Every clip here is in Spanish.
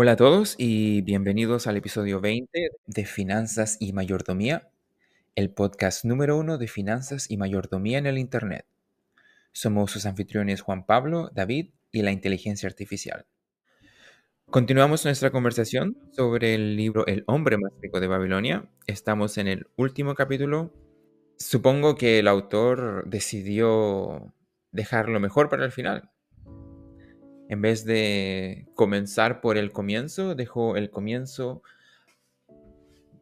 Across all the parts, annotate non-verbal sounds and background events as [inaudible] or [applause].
Hola a todos y bienvenidos al episodio 20 de Finanzas y Mayordomía, el podcast número uno de finanzas y mayordomía en el Internet. Somos sus anfitriones Juan Pablo, David y la inteligencia artificial. Continuamos nuestra conversación sobre el libro El hombre más rico de Babilonia. Estamos en el último capítulo. Supongo que el autor decidió dejarlo mejor para el final. En vez de comenzar por el comienzo, dejó el comienzo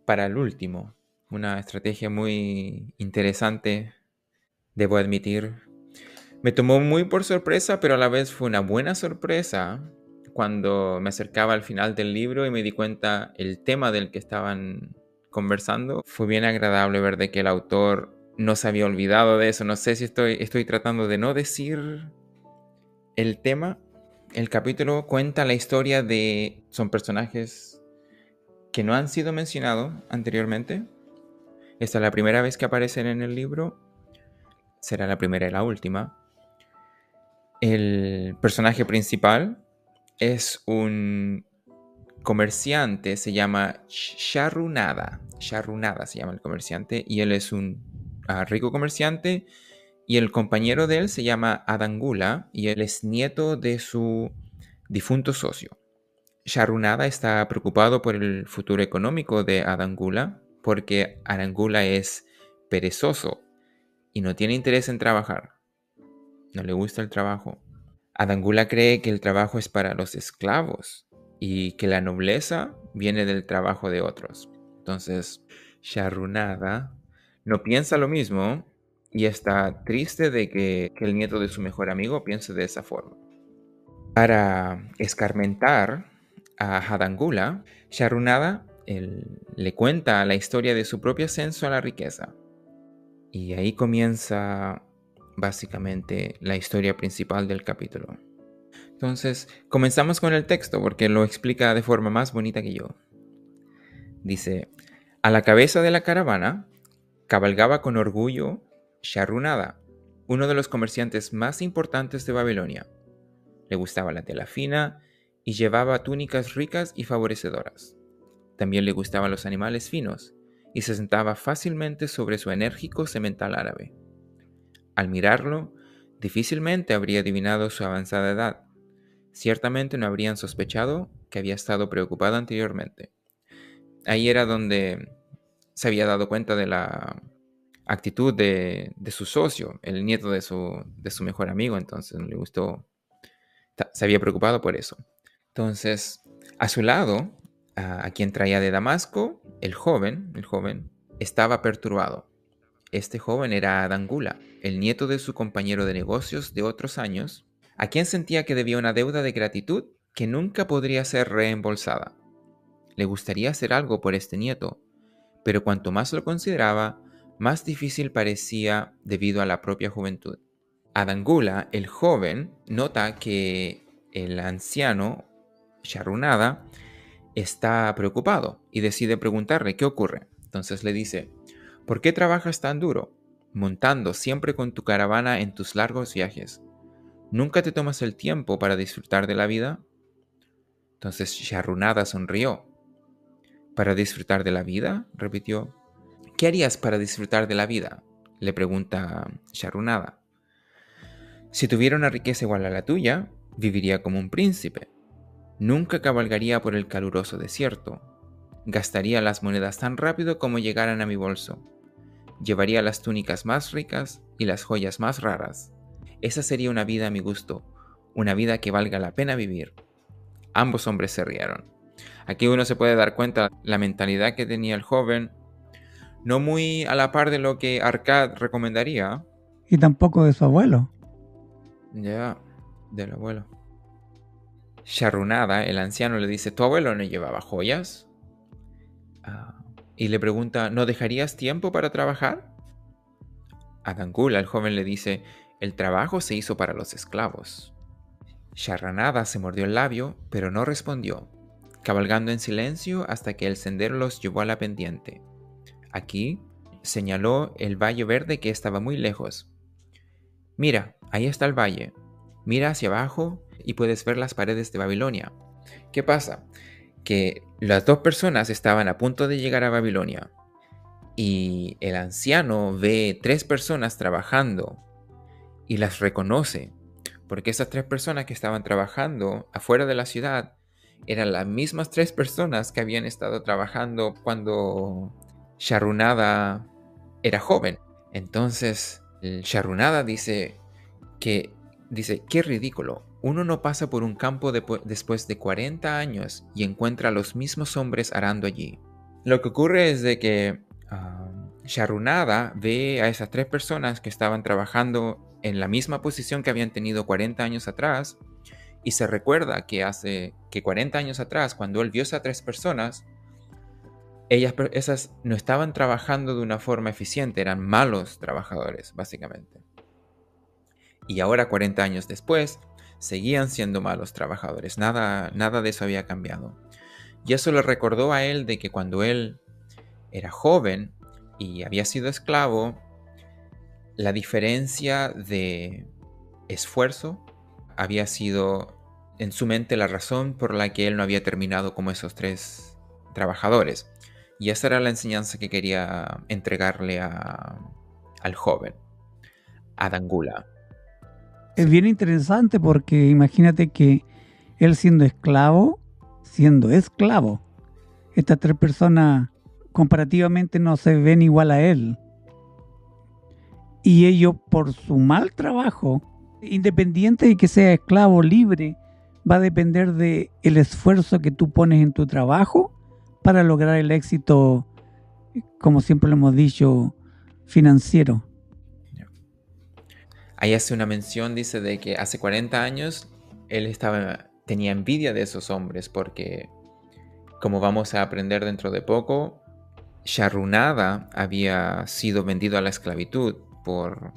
para el último. Una estrategia muy interesante, debo admitir. Me tomó muy por sorpresa, pero a la vez fue una buena sorpresa cuando me acercaba al final del libro y me di cuenta el tema del que estaban conversando. Fue bien agradable ver de que el autor no se había olvidado de eso. No sé si estoy, estoy tratando de no decir el tema. El capítulo cuenta la historia de... Son personajes que no han sido mencionados anteriormente. Esta es la primera vez que aparecen en el libro. Será la primera y la última. El personaje principal es un comerciante, se llama Sharunada. Sharunada se llama el comerciante y él es un ah, rico comerciante y el compañero de él se llama Adangula y él es nieto de su difunto socio. Sharunada está preocupado por el futuro económico de Adangula porque Adangula es perezoso y no tiene interés en trabajar. No le gusta el trabajo. Adangula cree que el trabajo es para los esclavos y que la nobleza viene del trabajo de otros. Entonces, Sharunada no piensa lo mismo y está triste de que, el nieto de su mejor amigo piense de esa forma. Para escarmentar a Hadangula, Sharunada le cuenta la historia de su propio ascenso a la riqueza. Y ahí comienza básicamente la historia principal del capítulo. Entonces, comenzamos con el texto porque lo explica de forma más bonita que yo. Dice, a la cabeza de la caravana cabalgaba con orgullo Sharunada, uno de los comerciantes más importantes de Babilonia. Le gustaba la tela fina y llevaba túnicas ricas y favorecedoras. También le gustaban los animales finos y se sentaba fácilmente sobre su enérgico semental árabe. Al mirarlo, difícilmente habría adivinado su avanzada edad. Ciertamente no habrían sospechado que había estado preocupado anteriormente. Ahí era donde se había dado cuenta de la actitud de, su socio, el nieto de su, mejor amigo, entonces le gustó, se había preocupado por eso. Entonces, a su lado, a, quien traía de Damasco, el joven, el joven, estaba perturbado. Este joven era Adangula, el nieto de su compañero de negocios de otros años, a quien sentía que debía una deuda de gratitud que nunca podría ser reembolsada. Le gustaría hacer algo por este nieto, pero cuanto más lo consideraba, más difícil parecía debido a la propia juventud. Adangula, el joven, nota que el anciano, Sharunada, está preocupado y decide preguntarle qué ocurre. Entonces le dice, ¿por qué trabajas tan duro, montando siempre con tu caravana en tus largos viajes? ¿Nunca te tomas el tiempo para disfrutar de la vida? Entonces Sharunada sonrió. ¿Para disfrutar de la vida? repitió. ¿Qué harías para disfrutar de la vida? le pregunta Sharunada. Si tuviera una riqueza igual a la tuya, viviría como un príncipe. Nunca cabalgaría por el caluroso desierto. Gastaría las monedas tan rápido como llegaran a mi bolso. Llevaría las túnicas más ricas y las joyas más raras. Esa sería una vida a mi gusto, una vida que valga la pena vivir. Ambos hombres se rieron. Aquí uno se puede dar cuenta la mentalidad que tenía el joven no muy a la par de lo que Arcad recomendaría. Y tampoco de su abuelo. Ya, del abuelo. Sharunada, el anciano, le dice, ¿tu abuelo no llevaba joyas? Ah, y le pregunta, ¿no dejarías tiempo para trabajar? A Dangula, el joven le dice, el trabajo se hizo para los esclavos. Sharunada se mordió el labio, pero no respondió, cabalgando en silencio hasta que el sendero los llevó a la pendiente. Aquí señaló el valle verde que estaba muy lejos. Mira, ahí está el valle. Mira hacia abajo y puedes ver las paredes de Babilonia. ¿Qué pasa? Que las dos personas estaban a punto de llegar a Babilonia y el anciano ve tres personas trabajando y las reconoce, porque esas tres personas que estaban trabajando afuera de la ciudad eran las mismas tres personas que habían estado trabajando cuando Sharunada era joven. Entonces, Sharunada dice que dice, qué ridículo. Uno no pasa por un campo después de 40 años y encuentra a los mismos hombres arando allí. Lo que ocurre es de que Sharunada ve a esas tres personas que estaban trabajando en la misma posición que habían tenido 40 años atrás y se recuerda que hace que 40 años atrás, cuando él vio a esas tres personas, ellas esas no estaban trabajando de una forma eficiente, eran malos trabajadores, básicamente. Y ahora, 40 años después, seguían siendo malos trabajadores, nada, nada de eso había cambiado. Y eso le recordó a él de que cuando él era joven y había sido esclavo, la diferencia de esfuerzo había sido en su mente la razón por la que él no había terminado como esos tres trabajadores. Y esa era la enseñanza que quería entregarle al joven, a Dangula. Es bien interesante porque imagínate que él siendo esclavo, siendo esclavo, estas tres personas comparativamente no se ven igual a él. Y ellos por su mal trabajo, independiente de que sea esclavo libre, va a depender de esfuerzo que tú pones en tu trabajo para lograr el éxito, como siempre lo hemos dicho, financiero. Ahí hace una mención, dice, de que hace 40 años él estaba, tenía envidia de esos hombres porque, como vamos a aprender dentro de poco, Sharunada había sido vendido a la esclavitud por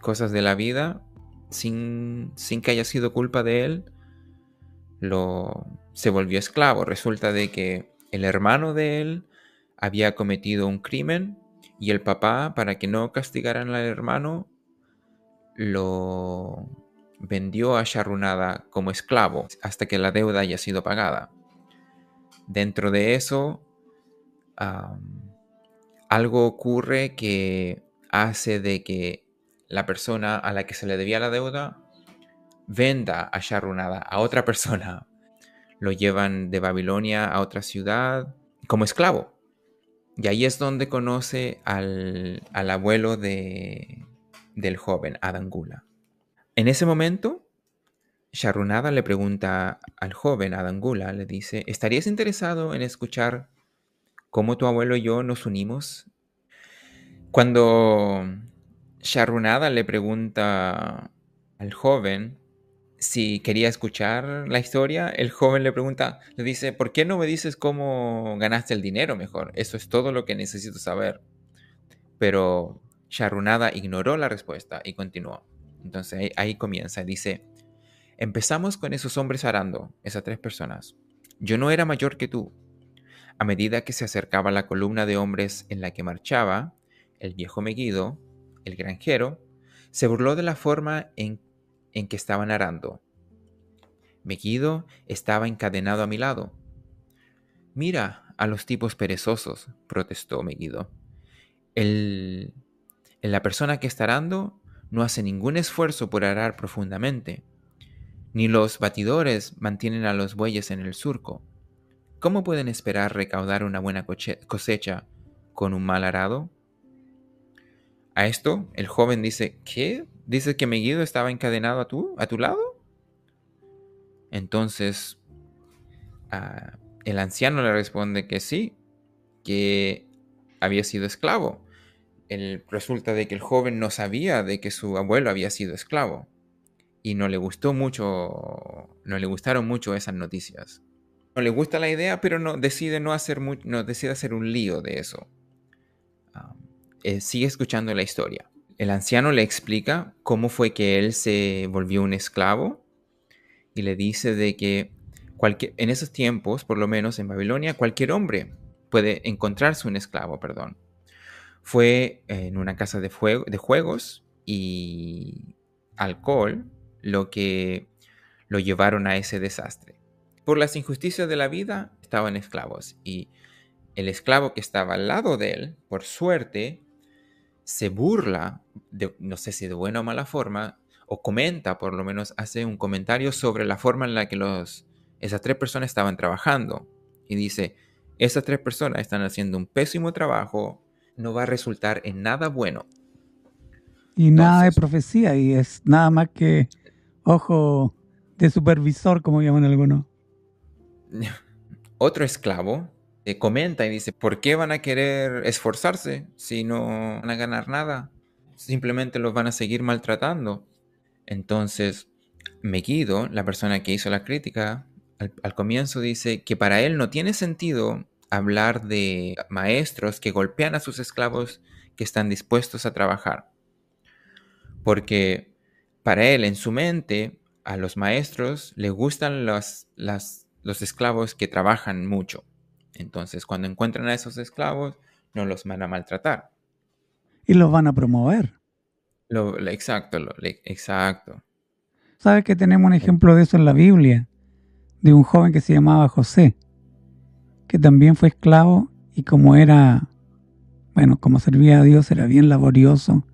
cosas de la vida sin, sin que haya sido culpa de él. Lo, se volvió esclavo. Resulta de que el hermano de él había cometido un crimen y el papá, para que no castigaran al hermano, lo vendió a Sharunada como esclavo hasta que la deuda haya sido pagada. Dentro de eso, algo ocurre que hace de que la persona a la que se le debía la deuda venda a Sharunada a otra persona. Lo llevan de Babilonia a otra ciudad como esclavo. Y ahí es donde conoce al, abuelo de, del joven, Adangula. En ese momento, Sharunada le pregunta al joven Adangula, le dice, ¿estarías interesado en escuchar cómo tu abuelo y yo nos unimos. Cuando Sharunada le pregunta al joven si quería escuchar la historia, el joven le pregunta, le dice, ¿por qué no me dices cómo ganaste el dinero mejor? Eso es todo lo que necesito saber. Pero Sharunada ignoró la respuesta y continuó. Entonces ahí, comienza, dice, empezamos con esos hombres arando, esas tres personas. Yo no era mayor que tú, a medida que se acercaba la columna de hombres en la que marchaba, el viejo Meguido, el granjero, se burló de la forma en, en que estaban arando. Meguido estaba encadenado a mi lado. Mira a los tipos perezosos, protestó Meguido. El, la persona que está arando no hace ningún esfuerzo por arar profundamente, ni los batidores mantienen a los bueyes en el surco. ¿Cómo pueden esperar recaudar una buena cosecha con un mal arado? A esto, el joven dice, ¿qué? ¿Dices que Meguido estaba encadenado a, tu, a tu lado? Entonces, ah, el anciano le responde que sí, que había sido esclavo. El, resulta de que el joven no sabía de que su abuelo había sido esclavo y no le gustó mucho, no le gustaron mucho esas noticias no le gusta la idea, pero no, decide no hacer, no, decide hacer un lío de eso. Eh, sigue escuchando la historia. El anciano le explica cómo fue que él se volvió un esclavo y le dice de que en esos tiempos, por lo menos en Babilonia, cualquier hombre puede encontrarse un esclavo, perdón. Fue en una casa de, de juegos y alcohol lo que lo llevaron a ese desastre. Por las injusticias de la vida estaban esclavos y el esclavo que estaba al lado de él, por suerte, se burla, de, no sé si de buena o mala forma, o comenta, por lo menos hace un comentario sobre la forma en la que los, esas tres personas estaban trabajando. Y dice, esas tres personas están haciendo un pésimo trabajo, no va a resultar en nada bueno. Y nada de profecía, y es nada más que ojo de supervisor, como llaman algunos. [laughs] Otro esclavo comenta y dice, ¿por qué van a querer esforzarse si no van a ganar nada? Simplemente los van a seguir maltratando. Entonces, Meguido, la persona que hizo la crítica, al, comienzo dice que para él no tiene sentido hablar de maestros que golpean a sus esclavos que están dispuestos a trabajar. Porque para él, en su mente, a los maestros les gustan los, los esclavos que trabajan mucho. Entonces, cuando encuentran a esos esclavos, no los van a maltratar. Y los van a promover. Lo, exacto, exacto. ¿Sabes que tenemos un ejemplo de eso en la Biblia? De un joven que se llamaba José, que también fue esclavo y como era, bueno, como servía a Dios, era bien laborioso,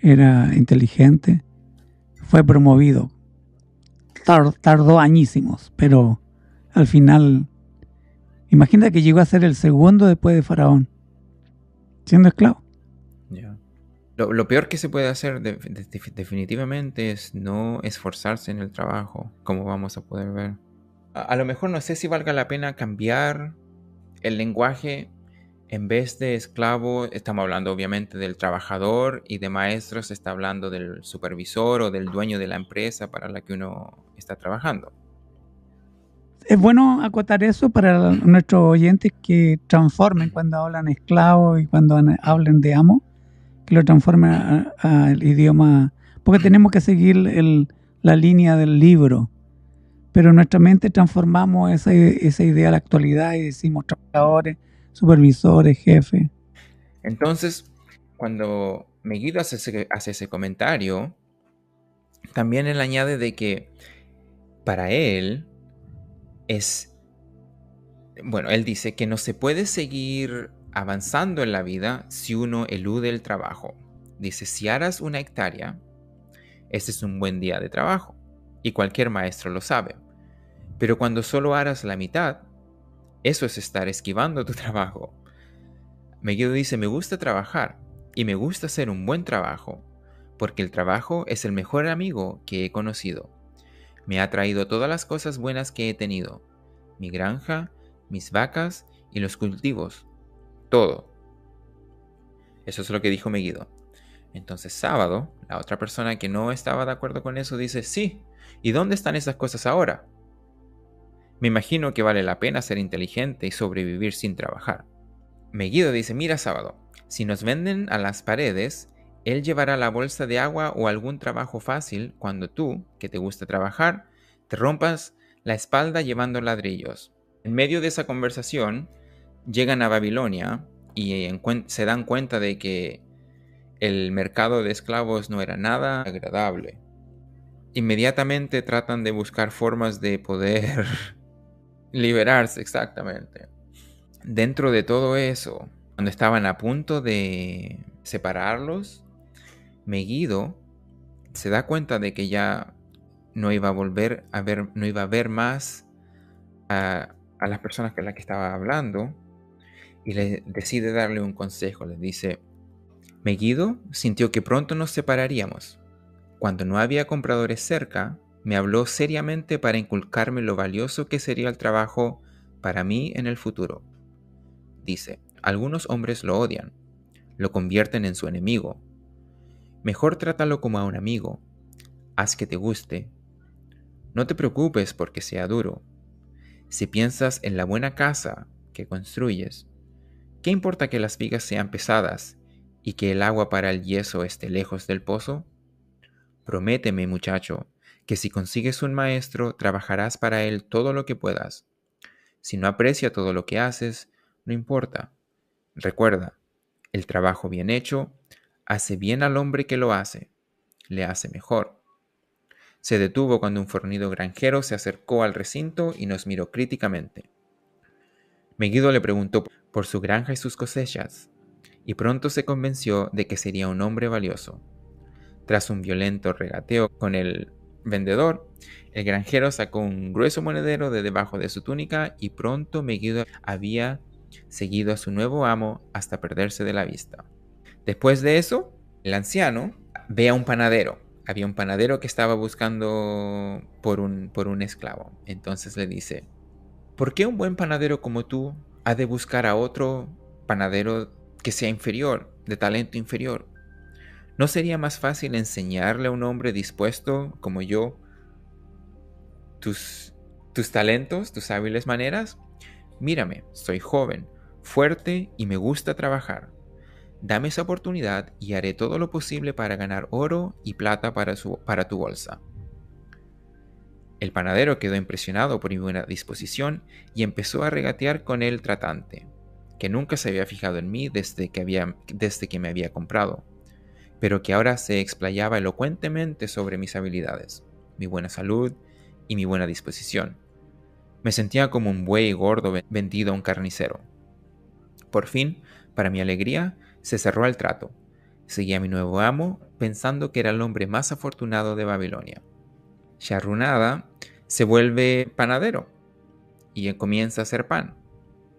era inteligente, fue promovido. tardó añísimos, pero al final Imagina que llegó a ser el segundo después de Faraón, siendo esclavo. Lo, peor que se puede hacer definitivamente es no esforzarse en el trabajo, como vamos a poder ver. A, lo mejor no sé si valga la pena cambiar el lenguaje. En vez de esclavo, estamos hablando obviamente del trabajador y de maestro se está hablando del supervisor o del dueño de la empresa para la que uno está trabajando es bueno acotar eso para nuestros oyentes que transformen cuando hablan esclavo y cuando hablen de amo, que lo transformen al idioma, porque tenemos que seguir la línea del libro, pero en nuestra mente transformamos esa, idea a la actualidad y decimos trabajadores, supervisores, jefes. Entonces, cuando Meguido hace ese, hace ese comentario, también él añade de que para él, es, bueno, él dice que no se puede seguir avanzando en la vida si uno elude el trabajo. Dice, si harás una hectárea, ese es un buen día de trabajo, y cualquier maestro lo sabe. Pero cuando solo harás la mitad, eso es estar esquivando tu [laughs] trabajo. Megiddo dice, me gusta trabajar, y me gusta hacer un buen trabajo, porque el trabajo es el mejor amigo que he conocido. Me ha traído todas las cosas buenas que he tenido, mi granja, mis vacas y los cultivos, todo. Eso es lo que dijo Meguido. Entonces sábado, la otra persona que no estaba de acuerdo con eso dice, sí, ¿y dónde están esas cosas ahora? Me imagino que vale la pena ser inteligente y sobrevivir sin trabajar. Meguido dice, mira sábado, si nos venden a las paredes, él llevará la bolsa de agua o algún trabajo fácil cuando tú, que te gusta trabajar, te rompas la espalda llevando ladrillos. En medio de esa conversación, llegan a Babilonia y se dan cuenta de que el mercado de esclavos no era nada agradable. Inmediatamente tratan de buscar formas de poder [laughs] liberarse exactamente. Dentro de todo eso, cuando estaban a punto de separarlos, Meguido se da cuenta de que ya no iba a volver a ver, no iba a ver más a, las personas con las que estaba hablando y le decide darle un consejo. Le dice, Meguido sintió que pronto nos separaríamos. Cuando no había compradores cerca, me habló seriamente para inculcarme lo valioso que sería el trabajo para mí en el futuro. Dice, algunos hombres lo odian, lo convierten en su enemigo, Mejor trátalo como a un amigo. Haz que te guste. No te preocupes porque sea duro. Si piensas en la buena casa que construyes, ¿qué importa que las vigas sean pesadas y que el agua para el yeso esté lejos del pozo? Prométeme, muchacho, que si consigues un maestro, trabajarás para él todo lo que puedas. Si no aprecia todo lo que haces, no importa. Recuerda, el trabajo bien hecho hace bien al hombre que lo hace, le hace mejor. Se detuvo cuando un fornido granjero se acercó al recinto y nos miró críticamente. Megiddo le preguntó por su granja y sus cosechas, y pronto se convenció de que sería un hombre valioso. Tras un violento regateo con el vendedor, el granjero sacó un grueso monedero de debajo de su túnica y pronto Megiddo había seguido a su nuevo amo hasta perderse de la vista. Después de eso, el anciano ve a un panadero. Había un panadero que estaba buscando por un, por un esclavo. Entonces le dice, ¿por qué un buen panadero como tú ha de buscar a otro panadero que sea inferior, de talento inferior? ¿No sería más fácil enseñarle a un hombre dispuesto como yo tus, tus talentos, tus hábiles maneras? Mírame, soy joven, fuerte y me gusta trabajar. Dame esa oportunidad y haré todo lo posible para ganar oro y plata para, su, para tu bolsa. El panadero quedó impresionado por mi buena disposición y empezó a regatear con el tratante, que nunca se había fijado en mí desde que, había, desde que me había comprado, pero que ahora se explayaba elocuentemente sobre mis habilidades, mi buena salud y mi buena disposición. Me sentía como un buey gordo vendido a un carnicero. Por fin, para mi alegría, se cerró el trato. Seguí a mi nuevo amo, pensando que era el hombre más afortunado de Babilonia. Sharrunada se vuelve panadero y comienza a hacer pan.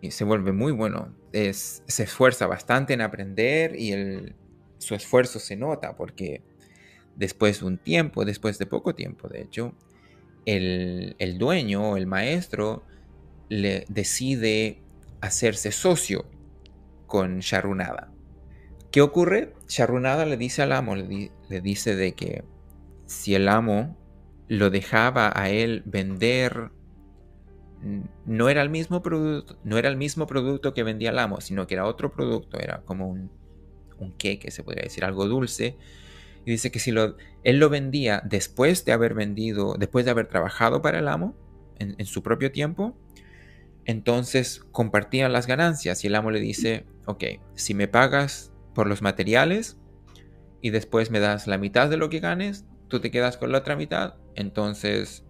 Y se vuelve muy bueno. se esfuerza bastante en aprender y su esfuerzo se nota porque después de un tiempo, después de poco tiempo, de hecho, el, el dueño, el maestro, le decide hacerse socio con Sharrunada. ¿Qué ocurre? Sharrunada le dice al amo, le, dice de que si el amo lo dejaba a él vender no era el mismo producto, no era el mismo producto que vendía el amo, sino que era otro producto, era como un, un queque, se podría decir, algo dulce. Y dice que si lo, él lo vendía después de haber vendido, después de haber trabajado para el amo, en, en su propio tiempo, entonces compartían las ganancias y el amo le dice, ok, si me pagas por los materiales y después me das la mitad de lo que ganes, tú te quedas con la otra mitad, entonces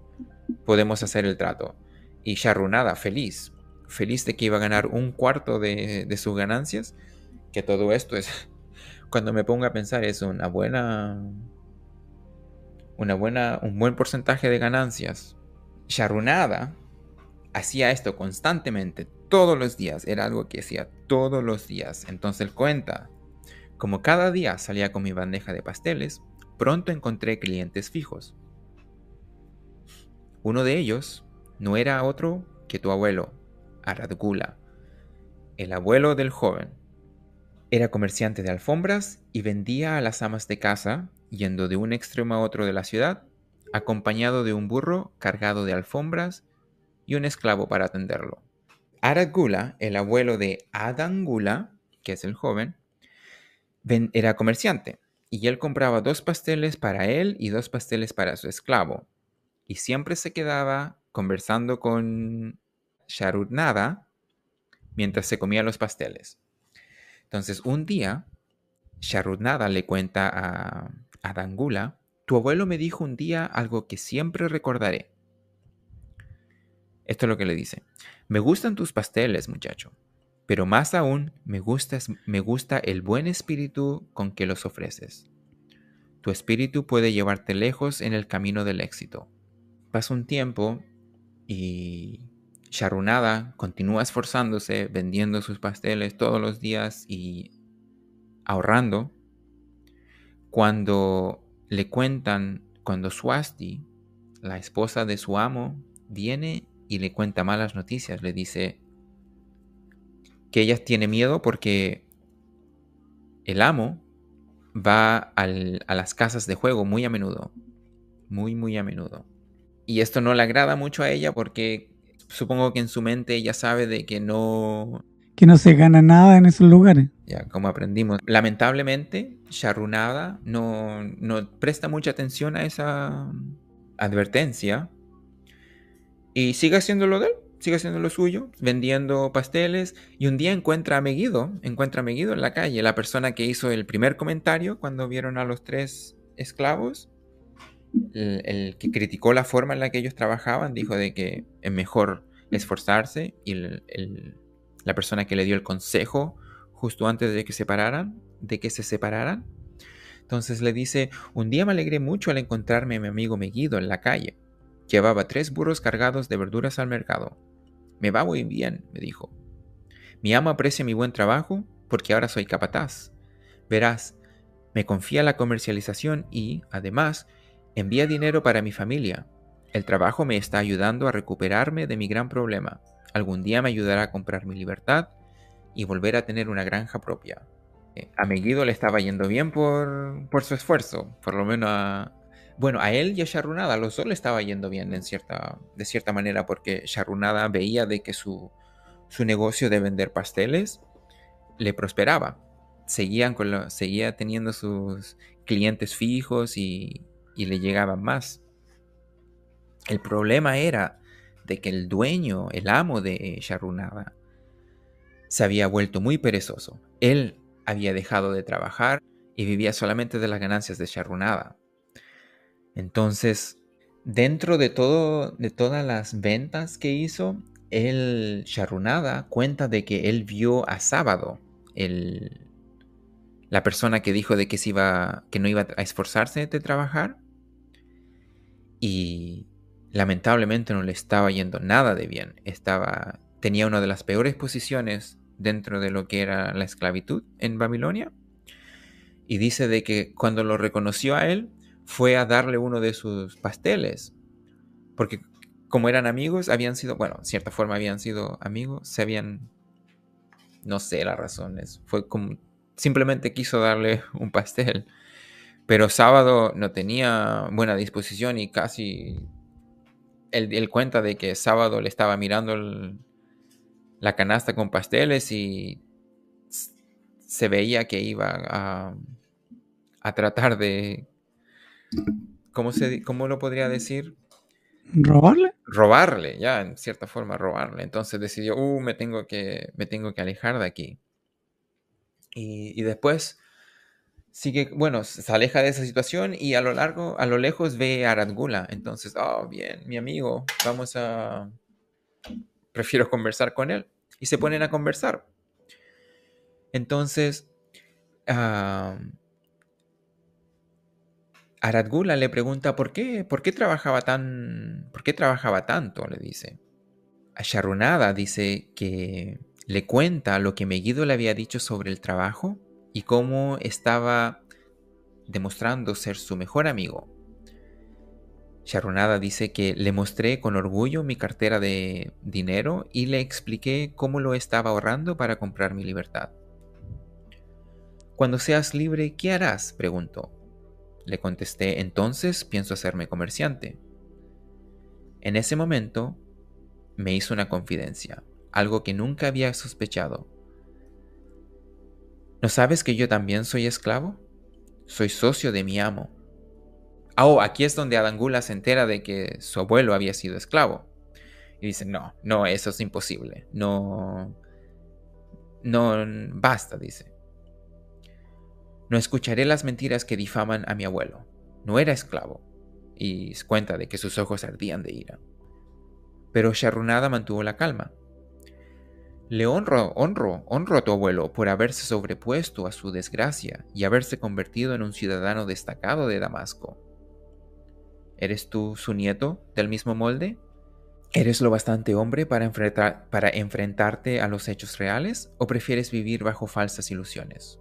podemos hacer el trato. Y Sharrunada, feliz, feliz de que iba a ganar un cuarto de, de sus ganancias, que todo esto es, [laughs] cuando me pongo a pensar, es una buena, una buena, un buen porcentaje de ganancias. Sharrunada hacía esto constantemente, todos los días, era algo que hacía todos los días. Entonces él cuenta, como cada día salía con mi bandeja de pasteles, pronto encontré clientes fijos. Uno de ellos no era otro que tu abuelo, Aradgula, el abuelo del joven. Era comerciante de alfombras y vendía a las amas de casa, yendo de un extremo a otro de la ciudad, acompañado de un burro cargado de alfombras y un esclavo para atenderlo. Aradgula, el abuelo de Adangula, que es el joven, era comerciante y él compraba dos pasteles para él y dos pasteles para su esclavo. Y siempre se quedaba conversando con Sharudnada mientras se comía los pasteles. Entonces, un día, Sharudnada le cuenta a, a Dangula, tu abuelo me dijo un día algo que siempre recordaré. Esto es lo que le dice. Me gustan tus pasteles, muchacho pero más aún me gusta, el buen espíritu con que los ofreces. Tu espíritu puede llevarte lejos en el camino del éxito. Pasa un tiempo y Sharunada continúa esforzándose, vendiendo sus pasteles todos los días y ahorrando. Cuando le cuentan, cuando Swasti, la esposa de su amo, viene y le cuenta malas noticias, le dice, que ella tiene miedo porque el amo va a las casas de juego muy a menudo. Muy, muy a menudo. Y esto no le agrada mucho a ella porque supongo que en su mente ella sabe de que no... Que no se gana nada en esos lugares. Ya, como aprendimos. Lamentablemente, Sharunada no, no presta mucha atención a esa advertencia y sigue haciendo lo de él sigue haciendo lo suyo, vendiendo pasteles, y un día encuentra a Megiddo, encuentra a Megiddo en la calle, la persona que hizo el primer comentario cuando vieron a los tres esclavos, el, que criticó la forma en la que ellos trabajaban dijo de que es mejor esforzarse y la persona que le dio el consejo justo antes de que separaran, de que se separaran, entonces le dice, un día me alegré mucho al encontrarme a mi amigo Meguido en la calle. Llevaba tres burros cargados de verduras al mercado. Me va muy bien, me dijo. Mi amo aprecia mi buen trabajo porque ahora soy capataz. Verás, me confía la comercialización y, además, envía dinero para mi familia. El trabajo me está ayudando a recuperarme de mi gran problema. Algún día me ayudará a comprar mi libertad y volver a tener una granja propia. Eh, a Meguido le estaba yendo bien por, por su esfuerzo, por lo menos a, bueno, a él y a Sharunada, a los dos le estaba yendo bien en cierta, de cierta manera, porque Sharunada veía de que su, su negocio de vender pasteles le prosperaba. Seguían con lo, seguía teniendo sus clientes fijos y, y le llegaban más. El problema era de que el dueño, el amo de Sharunada, se había vuelto muy perezoso. Él había dejado de trabajar y vivía solamente de las ganancias de Sharunada. Entonces, dentro de todo, de todas las ventas que hizo, el Sharunada cuenta de que él vio a Sábado, el, la persona que dijo de que, se iba, que no iba a esforzarse de trabajar, y lamentablemente no le estaba yendo nada de bien. Estaba, tenía una de las peores posiciones dentro de lo que era la esclavitud en Babilonia. Y dice de que cuando lo reconoció a él, fue a darle uno de sus pasteles. Porque como eran amigos, habían sido, bueno, en cierta forma habían sido amigos, se habían, no sé las razones, fue como, simplemente quiso darle [laughs] un pastel. Pero sábado no tenía buena disposición y casi él, cuenta de que sábado le estaba mirando la canasta con pasteles y se veía que iba a, a tratar de ¿Cómo, se, ¿Cómo lo podría decir? ¿Robarle? Robarle, ya, en cierta forma, robarle. Entonces decidió, uh, me tengo que, me tengo que alejar de aquí. Y, después sigue, bueno, se aleja de esa situación y a lo largo, a lo lejos ve a Radgula. Entonces, oh, bien, mi amigo, vamos a... Prefiero conversar con él. Y se ponen a conversar. Entonces, uh, Aradgula le pregunta por qué, por qué trabajaba tan, por qué trabajaba tanto, le dice. A Sharunada dice que le cuenta lo que Megiddo le había dicho sobre el trabajo y cómo estaba demostrando ser su mejor amigo. Sharunada dice que le mostré con orgullo mi cartera de dinero y le expliqué cómo lo estaba ahorrando para comprar mi libertad. Cuando seas libre, ¿qué harás? preguntó. Le contesté, entonces pienso hacerme comerciante. En ese momento me hizo una confidencia, algo que nunca había sospechado. ¿No sabes que yo también soy esclavo? Soy socio de mi amo. Oh, aquí es donde Adangula se entera de que su abuelo había sido esclavo. Y dice, no, no, eso es imposible. No, no, basta, dice. No escucharé las mentiras que difaman a mi abuelo. No era esclavo. Y cuenta de que sus ojos ardían de ira. Pero Sharunada mantuvo la calma. Le honro, honro, honro a tu abuelo por haberse sobrepuesto a su desgracia y haberse convertido en un ciudadano destacado de Damasco. ¿Eres tú su nieto del mismo molde? ¿Eres lo bastante hombre para, para enfrentarte a los hechos reales o prefieres vivir bajo falsas ilusiones?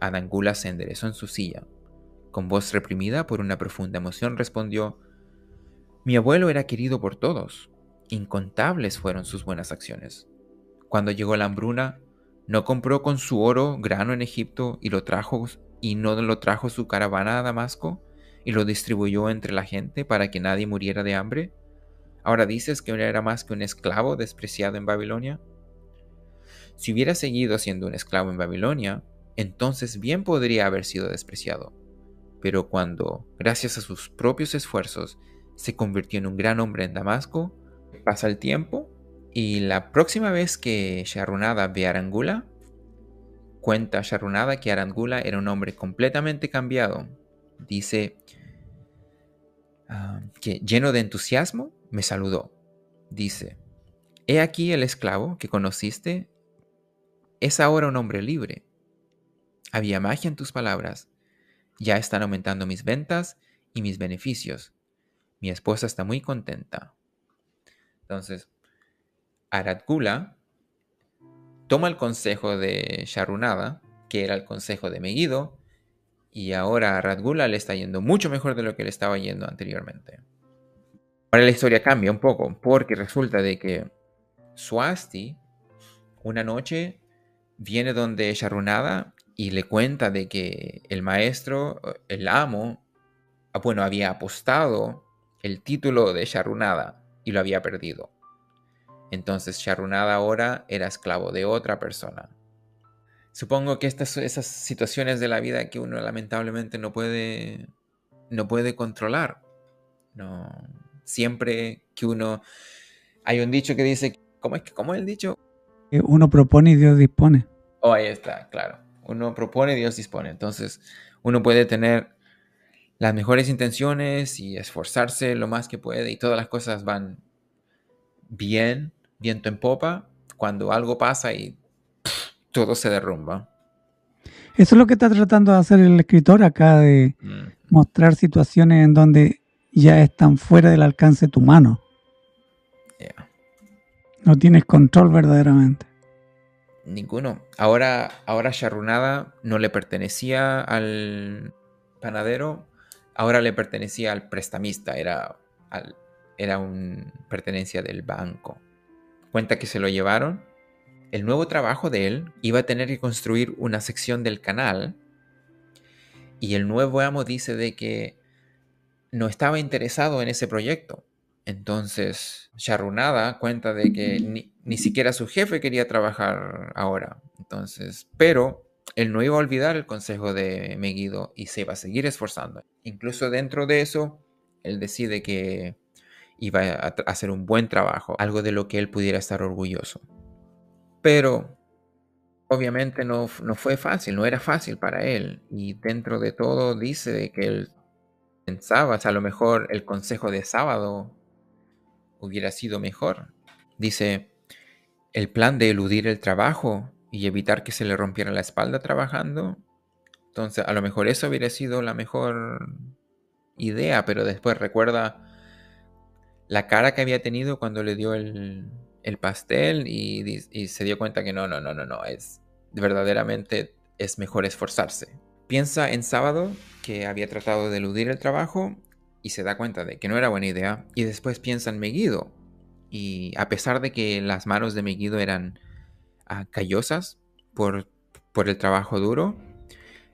Adangula se enderezó en su silla. Con voz reprimida por una profunda emoción respondió, Mi abuelo era querido por todos. Incontables fueron sus buenas acciones. Cuando llegó la hambruna, no compró con su oro grano en Egipto y lo trajo y no lo trajo su caravana a Damasco y lo distribuyó entre la gente para que nadie muriera de hambre. Ahora dices que era más que un esclavo despreciado en Babilonia. Si hubiera seguido siendo un esclavo en Babilonia, entonces bien podría haber sido despreciado. Pero cuando, gracias a sus propios esfuerzos, se convirtió en un gran hombre en Damasco, pasa el tiempo y la próxima vez que Sharunada ve a Arangula, cuenta Sharunada que Arangula era un hombre completamente cambiado. Dice, ah, que lleno de entusiasmo me saludó. Dice, He aquí el esclavo que conociste es ahora un hombre libre. Había magia en tus palabras. Ya están aumentando mis ventas y mis beneficios. Mi esposa está muy contenta. Entonces, Aratgula toma el consejo de Sharunada, que era el consejo de Megiddo, y ahora a Aratgula le está yendo mucho mejor de lo que le estaba yendo anteriormente. Ahora la historia cambia un poco, porque resulta de que Swasti una noche viene donde Sharunada y le cuenta de que el maestro, el amo, ah, bueno, había apostado el título de Sharunada y lo había perdido. Entonces Sharunada ahora era esclavo de otra persona. Supongo que estas esas situaciones de la vida que uno lamentablemente no puede no puede controlar. No, siempre que uno hay un dicho que dice, ¿cómo es que cómo es el dicho? Uno propone y Dios dispone. Oh, ahí está, claro. Uno propone Dios dispone. Entonces, uno puede tener las mejores intenciones y esforzarse lo más que puede y todas las cosas van bien, viento en popa, cuando algo pasa y todo se derrumba. Eso es lo que está tratando de hacer el escritor acá, de mm. mostrar situaciones en donde ya están fuera del alcance de tu mano. No tienes control verdaderamente. Ninguno. Ahora, ahora Sharunada no le pertenecía al panadero, ahora le pertenecía al prestamista, era, era un pertenencia del banco. Cuenta que se lo llevaron. El nuevo trabajo de él iba a tener que construir una sección del canal y el nuevo amo dice de que no estaba interesado en ese proyecto. Entonces, Sharunada cuenta de que ni, ni, siquiera su jefe quería trabajar ahora. Entonces, pero él no iba a olvidar el consejo de Megiddo y se iba a seguir esforzando. Incluso dentro de eso, él decide que iba a hacer un buen trabajo, algo de lo que él pudiera estar orgulloso. Pero obviamente no, no fue fácil, no era fácil para él. Y dentro de todo dice que él pensaba, a lo mejor el consejo de sábado hubiera sido mejor. Dice, el plan de eludir el trabajo y evitar que se le rompiera la espalda trabajando. Entonces, a lo mejor eso hubiera sido la mejor idea, pero después recuerda la cara que había tenido cuando le dio el, pastel y, y, se dio cuenta que no, no, no, no, no, es verdaderamente es mejor esforzarse. Piensa en sábado que había tratado de eludir el trabajo y se da cuenta de que no era buena idea y después piensa en Megiddo y a pesar de que las manos de Megiddo eran callosas por, por el trabajo duro,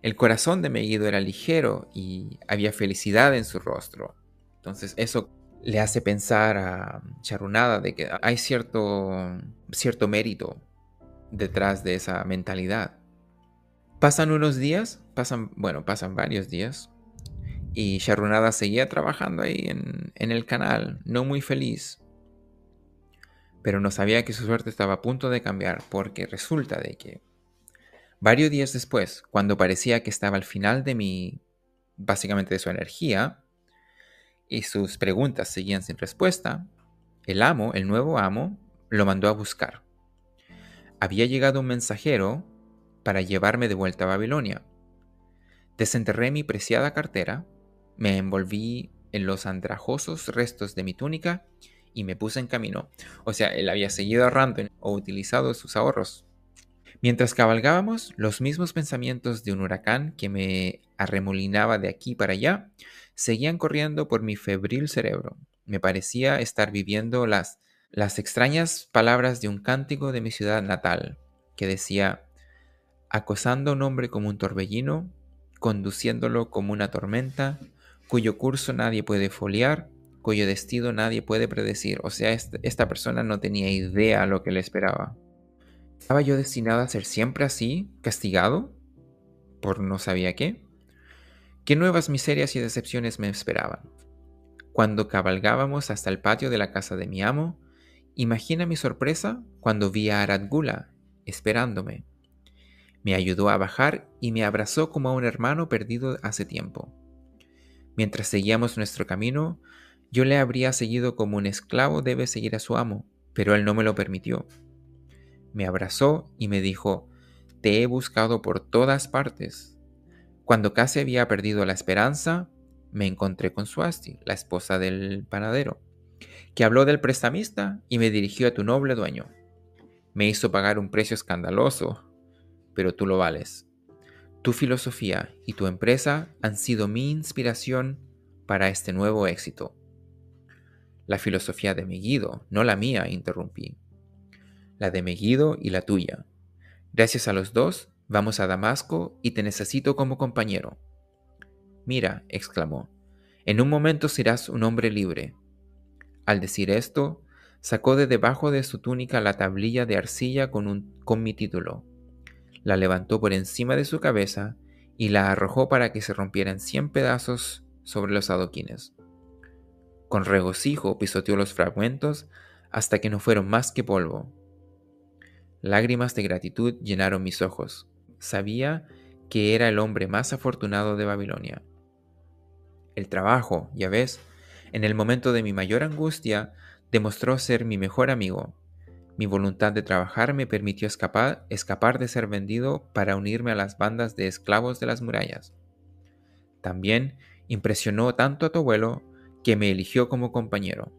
el corazón de Megiddo era ligero y había felicidad en su rostro. Entonces eso le hace pensar a Charunada de que hay cierto, cierto mérito detrás de esa mentalidad. Pasan unos días, pasan, bueno, pasan varios días, y Charunada seguía trabajando ahí en, en el canal, no muy feliz pero no sabía que su suerte estaba a punto de cambiar porque resulta de que varios días después, cuando parecía que estaba al final de mi, básicamente de su energía, y sus preguntas seguían sin respuesta, el amo, el nuevo amo, lo mandó a buscar. Había llegado un mensajero para llevarme de vuelta a Babilonia. Desenterré mi preciada cartera, me envolví en los andrajosos restos de mi túnica y me puse en camino. O sea, él había seguido ahorrando o utilizado sus ahorros. Mientras cabalgábamos, los mismos pensamientos de un huracán que me arremolinaba de aquí para allá seguían corriendo por mi febril cerebro. Me parecía estar viviendo las, las extrañas palabras de un cántico de mi ciudad natal, que decía, acosando a un hombre como un torbellino, conduciéndolo como una tormenta, cuyo curso nadie puede foliar, cuyo destino nadie puede predecir. O sea, esta persona no tenía idea lo que le esperaba. ¿Estaba yo destinado a ser siempre así, castigado? ¿Por no sabía qué? ¿Qué nuevas miserias y decepciones me esperaban? Cuando cabalgábamos hasta el patio de la casa de mi amo, imagina mi sorpresa cuando vi a Aradgula esperándome. Me ayudó a bajar y me abrazó como a un hermano perdido hace tiempo. Mientras seguíamos nuestro camino, yo le habría seguido como un esclavo debe seguir a su amo, pero él no me lo permitió. Me abrazó y me dijo, te he buscado por todas partes. Cuando casi había perdido la esperanza, me encontré con Suasti, la esposa del panadero, que habló del prestamista y me dirigió a tu noble dueño. Me hizo pagar un precio escandaloso, pero tú lo vales. Tu filosofía y tu empresa han sido mi inspiración para este nuevo éxito. La filosofía de Meguido, no la mía, interrumpí. La de Meguido y la tuya. Gracias a los dos, vamos a Damasco y te necesito como compañero. Mira, exclamó, en un momento serás un hombre libre. Al decir esto, sacó de debajo de su túnica la tablilla de arcilla con, un, con mi título la levantó por encima de su cabeza y la arrojó para que se rompieran cien pedazos sobre los adoquines. Con regocijo pisoteó los fragmentos hasta que no fueron más que polvo. Lágrimas de gratitud llenaron mis ojos. Sabía que era el hombre más afortunado de Babilonia. El trabajo, ya ves, en el momento de mi mayor angustia, demostró ser mi mejor amigo, mi voluntad de trabajar me permitió escapar, escapar de ser vendido para unirme a las bandas de esclavos de las murallas. También impresionó tanto a tu abuelo que me eligió como compañero.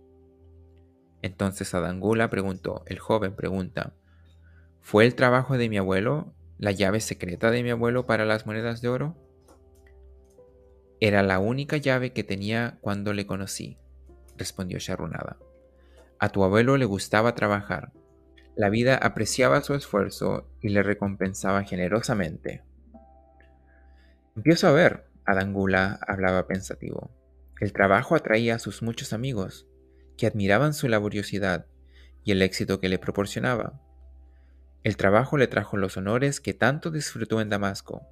Entonces Adangula preguntó, el joven pregunta, ¿fue el trabajo de mi abuelo la llave secreta de mi abuelo para las monedas de oro? Era la única llave que tenía cuando le conocí, respondió Sharunada. A tu abuelo le gustaba trabajar, la vida apreciaba su esfuerzo y le recompensaba generosamente. Empiezo a ver, Adangula hablaba pensativo. El trabajo atraía a sus muchos amigos, que admiraban su laboriosidad y el éxito que le proporcionaba. El trabajo le trajo los honores que tanto disfrutó en Damasco.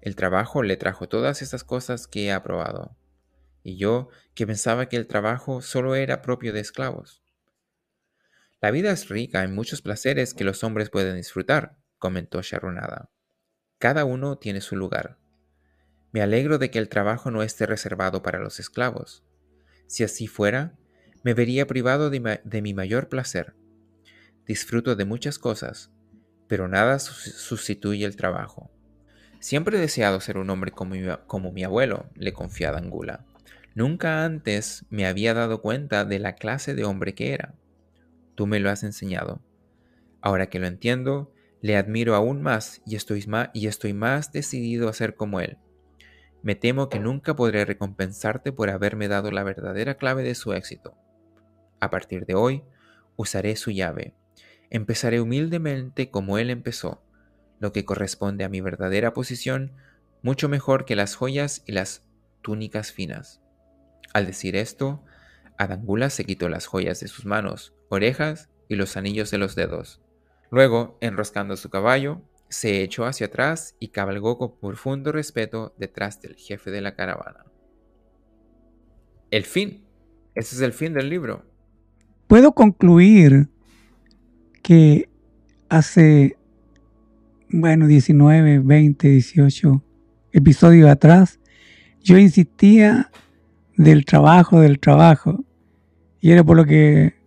El trabajo le trajo todas esas cosas que he aprobado. Y yo, que pensaba que el trabajo solo era propio de esclavos. La vida es rica en muchos placeres que los hombres pueden disfrutar, comentó Sharunada. Cada uno tiene su lugar. Me alegro de que el trabajo no esté reservado para los esclavos. Si así fuera, me vería privado de, mi mayor placer. Disfruto de muchas cosas, pero nada sustituye el trabajo. Siempre he deseado ser un hombre como mi, como mi abuelo, le confió Angula. Nunca antes me había dado cuenta de la clase de hombre que era. Tú me lo has enseñado. Ahora que lo entiendo, le admiro aún más y estoy más, decidido a ser como él. Me temo que nunca podré recompensarte por haberme dado la verdadera clave de su éxito. A partir de hoy, usaré su llave. Empezaré humildemente como él empezó, lo que corresponde a mi verdadera posición, mucho mejor que las joyas y las túnicas finas. Al decir esto, Adangula se quitó las joyas de sus manos, orejas y los anillos de los dedos. Luego, enroscando su caballo, se echó hacia atrás y cabalgó con profundo respeto detrás del jefe de la caravana. El fin. Ese es el fin del libro. Puedo concluir que hace, bueno, 19, 20, 18 episodios atrás, yo insistía del trabajo, del trabajo. Y era por lo que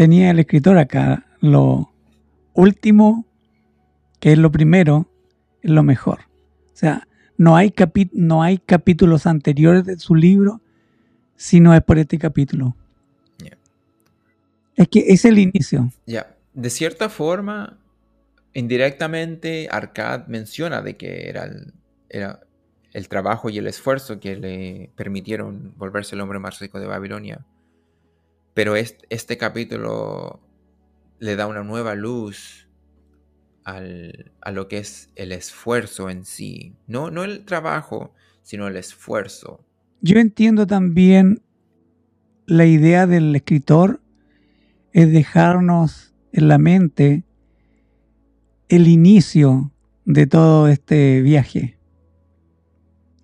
tenía el escritor acá. Lo último, que es lo primero, es lo mejor. O sea, no hay, no hay capítulos anteriores de su libro si no es por este capítulo. Es que es el inicio. Ya, de cierta forma, indirectamente, Arcad menciona de que era el, era el trabajo y el esfuerzo que le permitieron volverse el hombre más rico de Babilonia. Pero este, capítulo le da una nueva luz a lo que es el esfuerzo en sí. No, no el trabajo, sino el esfuerzo. Yo entiendo también la idea del escritor es dejarnos en la mente el inicio de todo este viaje.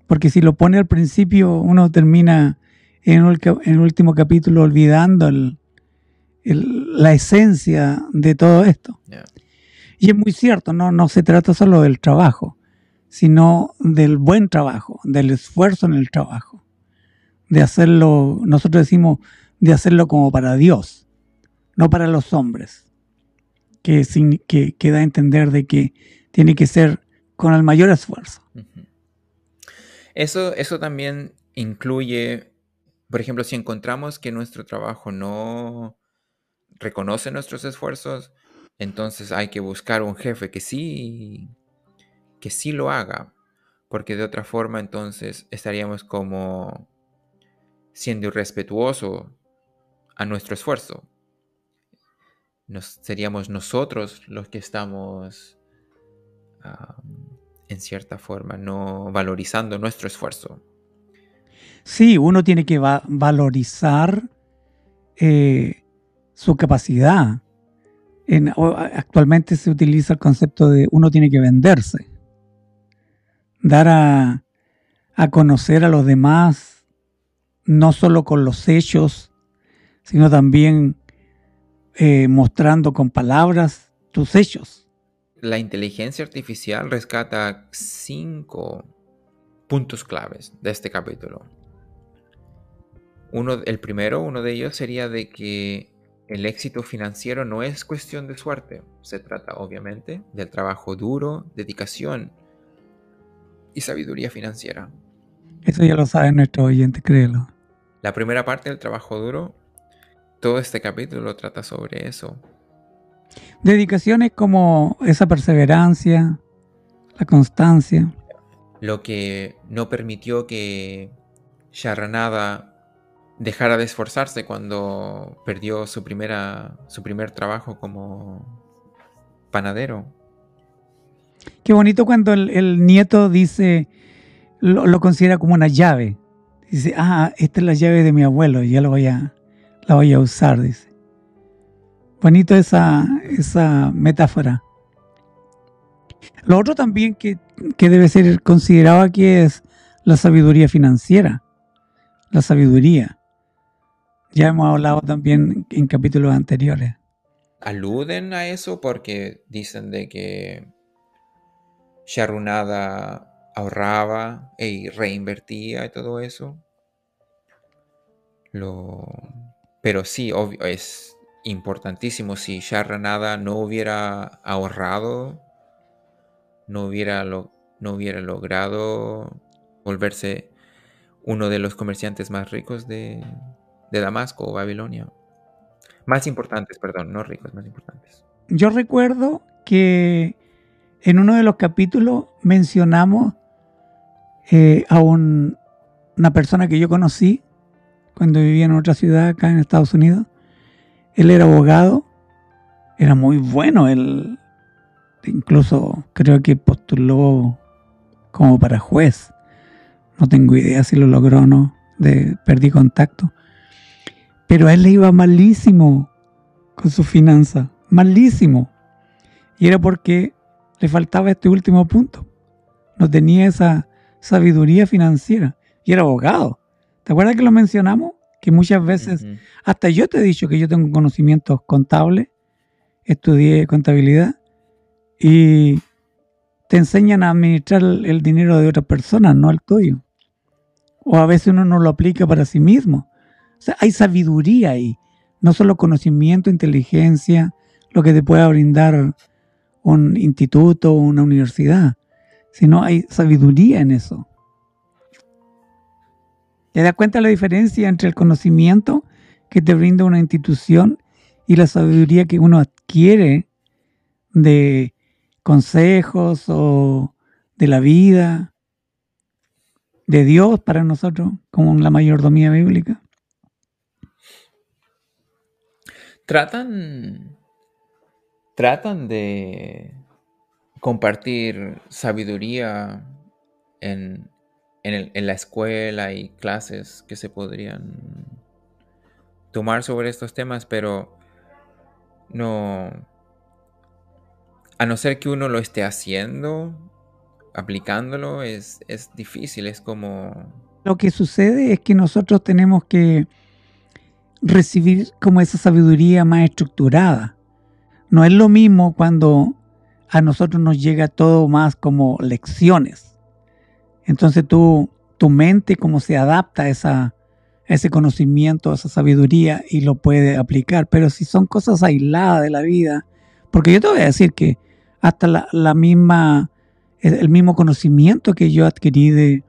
Porque si lo pone al principio, uno termina en el, último capítulo olvidando la esencia de todo esto. Y es muy cierto, ¿no? no se trata solo del trabajo, sino del buen trabajo, del esfuerzo en el trabajo. de hacerlo, nosotros decimos de hacerlo como para Dios, no para los hombres, que, que, que da a entender de que tiene que ser con el mayor esfuerzo. Eso, eso también incluye, por ejemplo, si encontramos que nuestro trabajo no reconoce nuestros esfuerzos, entonces hay que buscar un jefe que sí, que sí lo haga, porque de otra forma entonces estaríamos como siendo irrespetuoso a nuestro esfuerzo. Nos, seríamos nosotros los que estamos en cierta forma no valorizando nuestro esfuerzo. Sí, uno tiene que valorizar eh, su capacidad. actualmente se utiliza el concepto de uno tiene que venderse, dar a, conocer a los demás, no solo con los hechos, sino también eh, mostrando con palabras tus hechos. La inteligencia artificial rescata cinco puntos claves de este capítulo. Uno, el primero, uno de ellos sería de que el éxito financiero no es cuestión de suerte. Se trata, obviamente, del trabajo duro, dedicación y sabiduría financiera. Eso ya lo sabe nuestro oyente, créelo. La primera parte del trabajo duro, todo este capítulo trata sobre eso. Dedicación es como esa perseverancia, la constancia. Lo que no permitió que Sharanada dejara de esforzarse cuando perdió su, primera, su primer trabajo como panadero. Qué bonito cuando el, nieto dice, lo, considera como una llave. Dice, ah, esta es la llave de mi abuelo, ya lo voy a, la voy a usar, dice. Bonito esa, esa metáfora. Lo otro también que, que debe ser considerado aquí es la sabiduría financiera. La sabiduría. Ya hemos hablado también en capítulos anteriores. Aluden a eso porque dicen de que Sharunada ahorraba y reinvertía y todo eso. Lo... Pero sí, obvio, es importantísimo. Si Sharunada no hubiera ahorrado, no hubiera, lo... no hubiera logrado volverse uno de los comerciantes más ricos de, de Damasco o Babilonia. Más importantes, perdón, no ricos, más importantes. Yo recuerdo que en uno de los capítulos mencionamos eh, a una persona que yo conocí cuando vivía en otra ciudad acá en Estados Unidos. Él era abogado, era muy bueno, él incluso creo que postuló como para juez. No tengo idea si lo logró o no, de, perdí contacto. Pero a él le iba malísimo con su finanza, malísimo. Y era porque le faltaba este último punto. No tenía esa sabiduría financiera. Y era abogado. ¿Te acuerdas que lo mencionamos? Que muchas veces, hasta yo te he dicho que yo tengo conocimientos contables, estudié contabilidad y te enseñan a administrar el dinero de otras personas, no el tuyo. O a veces uno no lo aplica para sí mismo. Hay sabiduría ahí, no solo conocimiento, inteligencia, lo que te pueda brindar un instituto o una universidad, sino hay sabiduría en eso. ¿Te das cuenta la diferencia entre el conocimiento que te brinda una institución y la sabiduría que uno adquiere de consejos o de la vida, de Dios para nosotros, como la mayordomía bíblica? Tratan, tratan de compartir sabiduría en, en la escuela y clases que se podrían tomar sobre estos temas, pero no, a no ser que uno lo esté haciendo, aplicándolo, es, es difícil, es como... Lo que sucede es que nosotros tenemos que recibir como esa sabiduría más estructurada. No es lo mismo cuando a nosotros nos llega todo más como lecciones. Entonces tú, tu mente como se adapta a esa ese conocimiento, esa sabiduría y lo puede aplicar. Pero si son cosas aisladas de la vida, porque yo te voy a decir que hasta la, misma, el mismo conocimiento que yo adquirí de,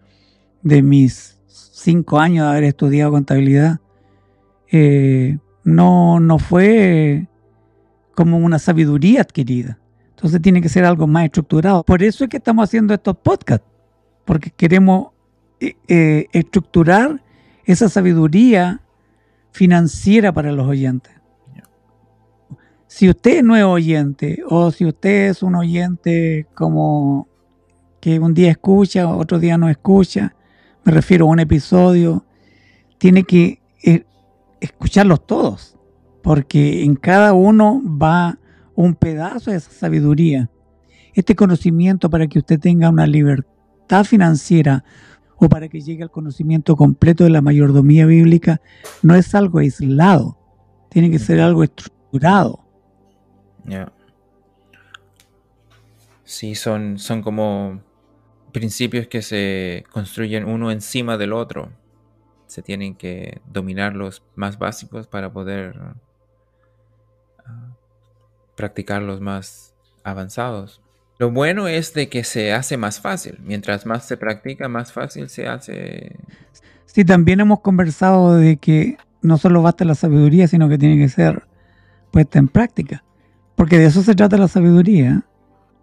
de mis cinco años de haber estudiado contabilidad, eh, no, no fue como una sabiduría adquirida. Entonces tiene que ser algo más estructurado. Por eso es que estamos haciendo estos podcasts, porque queremos eh, eh, estructurar esa sabiduría financiera para los oyentes. Si usted no es oyente o si usted es un oyente como que un día escucha, otro día no escucha, me refiero a un episodio, tiene que eh, escucharlos todos, porque en cada uno va un pedazo de esa sabiduría. Este conocimiento para que usted tenga una libertad financiera o para que llegue al conocimiento completo de la mayordomía bíblica no es algo aislado, tiene que ser algo estructurado. Sí, son, son como principios que se construyen uno encima del otro. Se tienen que dominar los más básicos para poder ah, practicar los más avanzados. Lo bueno es de que se hace más fácil. Mientras más se practica, más fácil se hace. Sí, también hemos conversado de que no solo basta la sabiduría, sino que tiene que ser puesta en práctica. Porque de eso se trata la sabiduría.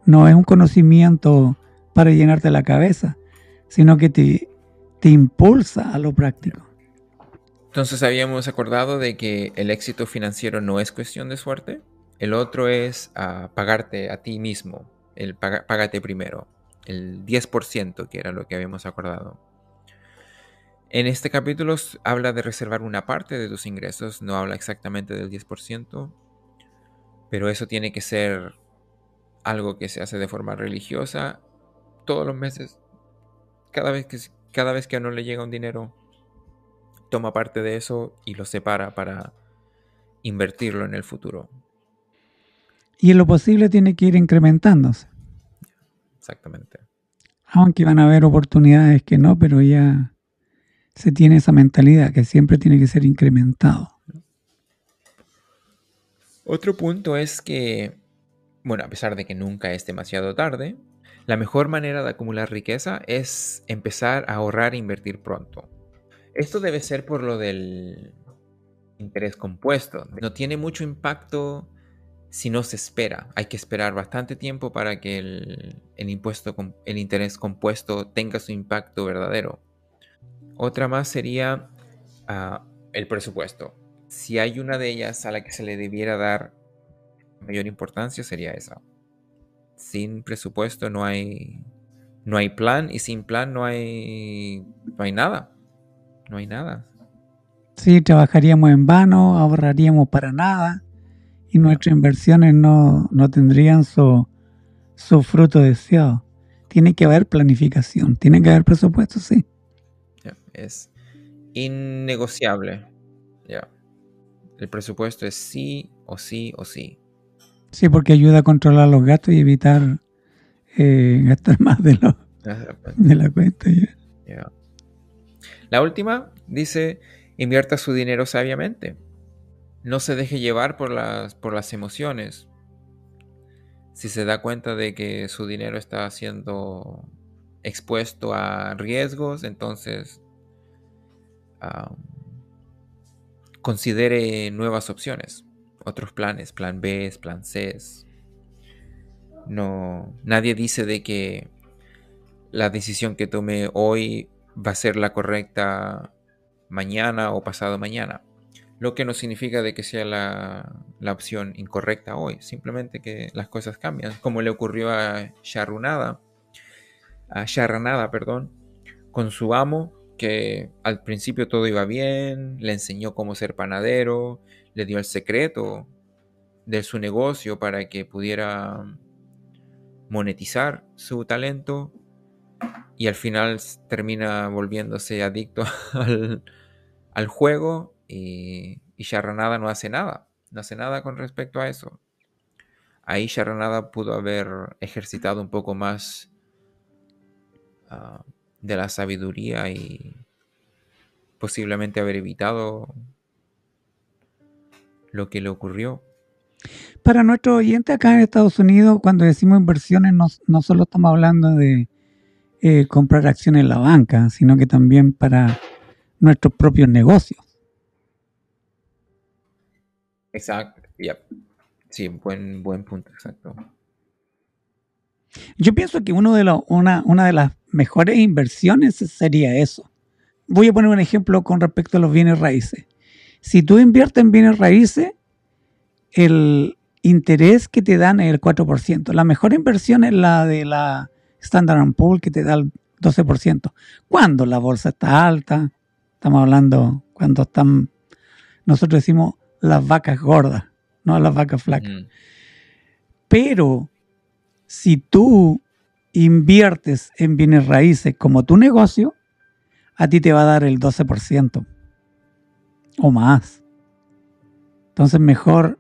No es un conocimiento para llenarte la cabeza, sino que te, te impulsa a lo práctico. Entonces habíamos acordado de que el éxito financiero no es cuestión de suerte. El otro es ah, pagarte a ti mismo el págate primero, el 10% que era lo que habíamos acordado. En este capítulo habla de reservar una parte de tus ingresos, no habla exactamente del 10%, pero eso tiene que ser algo que se hace de forma religiosa todos los meses. Cada vez que, cada vez que a uno le llega un dinero, toma parte de eso y lo separa para invertirlo en el futuro. Y en lo posible tiene que ir incrementándose. Exactamente. Aunque van a haber oportunidades que no, pero ya se tiene esa mentalidad que siempre tiene que ser incrementado. Otro punto es que, bueno, a pesar de que nunca es demasiado tarde, la mejor manera de acumular riqueza es empezar a ahorrar e invertir pronto. Esto debe ser por lo del interés compuesto. No tiene mucho impacto si no se espera. Hay que esperar bastante tiempo para que el, interés compuesto tenga su impacto verdadero. Otra más sería ah, el presupuesto. Si hay una de ellas a la que se le debiera dar mayor importancia sería esa. Sin presupuesto no hay no hay plan y sin plan no hay no hay nada. No hay nada. Sí, trabajaríamos en vano, ahorraríamos para nada y nuestras inversiones no, tendrían su, fruto deseado. Tiene que haber planificación, tiene que haber presupuesto, sí. es innegociable. Ya. El presupuesto es sí o sí o sí. Sí, porque ayuda a controlar los gastos y evitar eh, [laughs] gastar más de, lo, de la cuenta. La última dice, invierta su dinero sabiamente no se deje llevar por las, por las emociones. Si se da cuenta de que su dinero está siendo expuesto a riesgos, entonces considere nuevas opciones, otros planes, plan B, plan C. No, nadie dice de que la decisión que tome hoy va a ser la correcta mañana o pasado mañana lo que no significa de que sea la, opción incorrecta hoy, simplemente que las cosas cambian, como le ocurrió a Sharunada, a perdón, con su amo, que al principio todo iba bien, le enseñó cómo ser panadero, le dio el secreto de su negocio para que pudiera monetizar su talento y al final termina volviéndose adicto [laughs] al, al juego y, y Sharanada no hace nada, no hace nada con respecto a eso. Ahí Sharanada pudo haber ejercitado un poco más ah, de la sabiduría y posiblemente haber evitado lo que le ocurrió. Para nuestros oyentes acá en Estados Unidos, cuando decimos inversiones, no, solo estamos hablando de eh, comprar acciones en la banca, sino que también para nuestros propios negocios. Exacto, sí, buen, buen punto, exacto. Yo pienso que uno de una, una de las mejores inversiones sería eso. Voy a poner un ejemplo con respecto a los bienes raíces. Si tú inviertes en bienes raíces, el interés que te dan es el 4%. La mejor inversión es la de la Standard Poor's que te da el 12%. Cuando la bolsa está alta, estamos hablando cuando están, nosotros decimos las vacas gordas, no las vacas flacas. Pero si tú inviertes en bienes raíces como tu negocio, a ti te va a dar el 12% o más. Entonces mejor,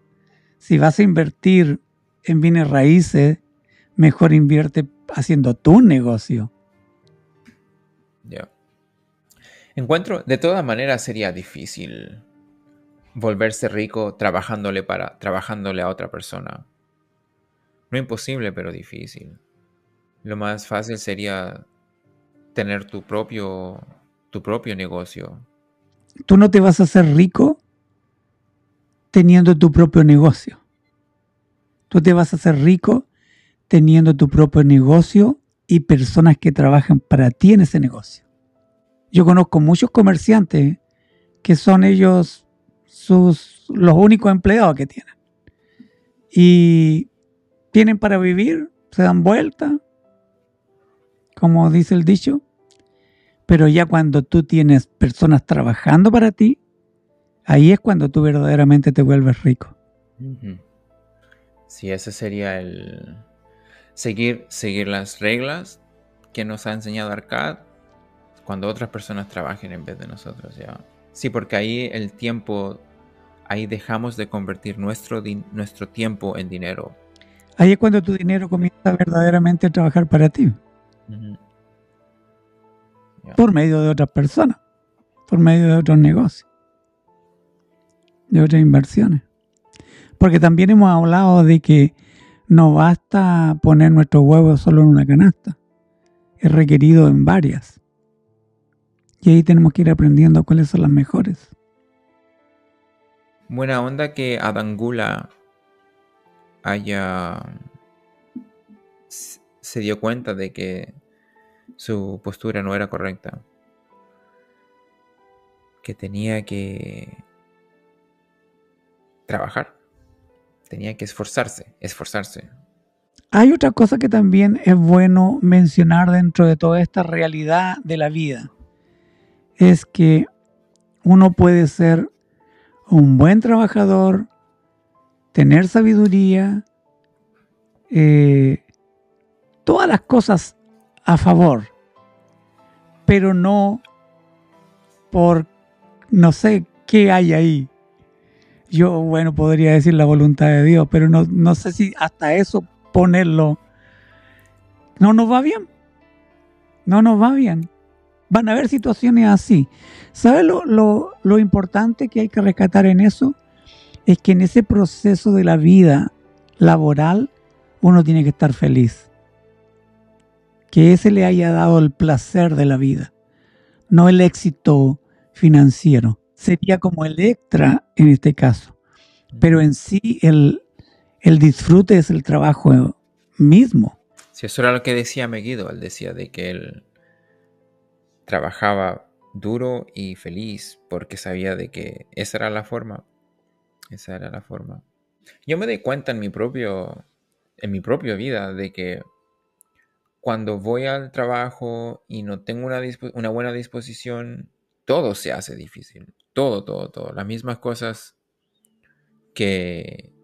si vas a invertir en bienes raíces, mejor invierte haciendo tu negocio. Ya. Encuentro, de todas maneras sería difícil volverse rico trabajándole para trabajándole a otra persona. No imposible, pero difícil. Lo más fácil sería tener tu propio tu propio negocio. Tú no te vas a hacer rico teniendo tu propio negocio. Tú te vas a hacer rico teniendo tu propio negocio y personas que trabajan para ti en ese negocio. Yo conozco muchos comerciantes que son ellos sus, los únicos empleados que tienen. Y tienen para vivir, se dan vuelta, como dice el dicho, pero ya cuando tú tienes personas trabajando para ti, ahí es cuando tú verdaderamente te vuelves rico. Sí, ese sería el seguir, seguir las reglas que nos ha enseñado Arcad cuando otras personas trabajen en vez de nosotros, ya. Sí, porque ahí el tiempo, ahí dejamos de convertir nuestro, nuestro tiempo en dinero. Ahí es cuando tu dinero comienza verdaderamente a trabajar para ti por medio de otras personas, por medio de otros negocios, de otras inversiones. Porque también hemos hablado de que no basta poner nuestros huevos solo en una canasta, es requerido en varias. Y ahí tenemos que ir aprendiendo cuáles son las mejores. Buena onda que Adangula haya se dio cuenta de que su postura no era correcta. Que tenía que trabajar. Tenía que esforzarse, esforzarse. Hay otra cosa que también es bueno mencionar dentro de toda esta realidad de la vida. Es que uno puede ser un buen trabajador, tener sabiduría, eh, todas las cosas a favor, pero no por no sé qué hay ahí. Yo, bueno, podría decir la voluntad de Dios, pero no, no sé si hasta eso ponerlo no nos va bien. No nos va bien. Van a haber situaciones así. ¿Sabes lo, lo, lo importante que hay que rescatar en eso? Es que en ese proceso de la vida laboral uno tiene que estar feliz que ese le haya dado el placer de la vida, no el éxito financiero. Sería como el extra en este caso. Pero en sí el, el disfrute es el trabajo mismo. Sí, eso era lo que decía Meguido. Él decía de que él trabajaba duro y feliz porque sabía de que esa era la forma. Esa era la forma. Yo me di cuenta en mi propio, en mi propia vida de que cuando voy al trabajo y no tengo una, una, buena disposición, todo se hace difícil. Todo, todo, todo. Las mismas cosas que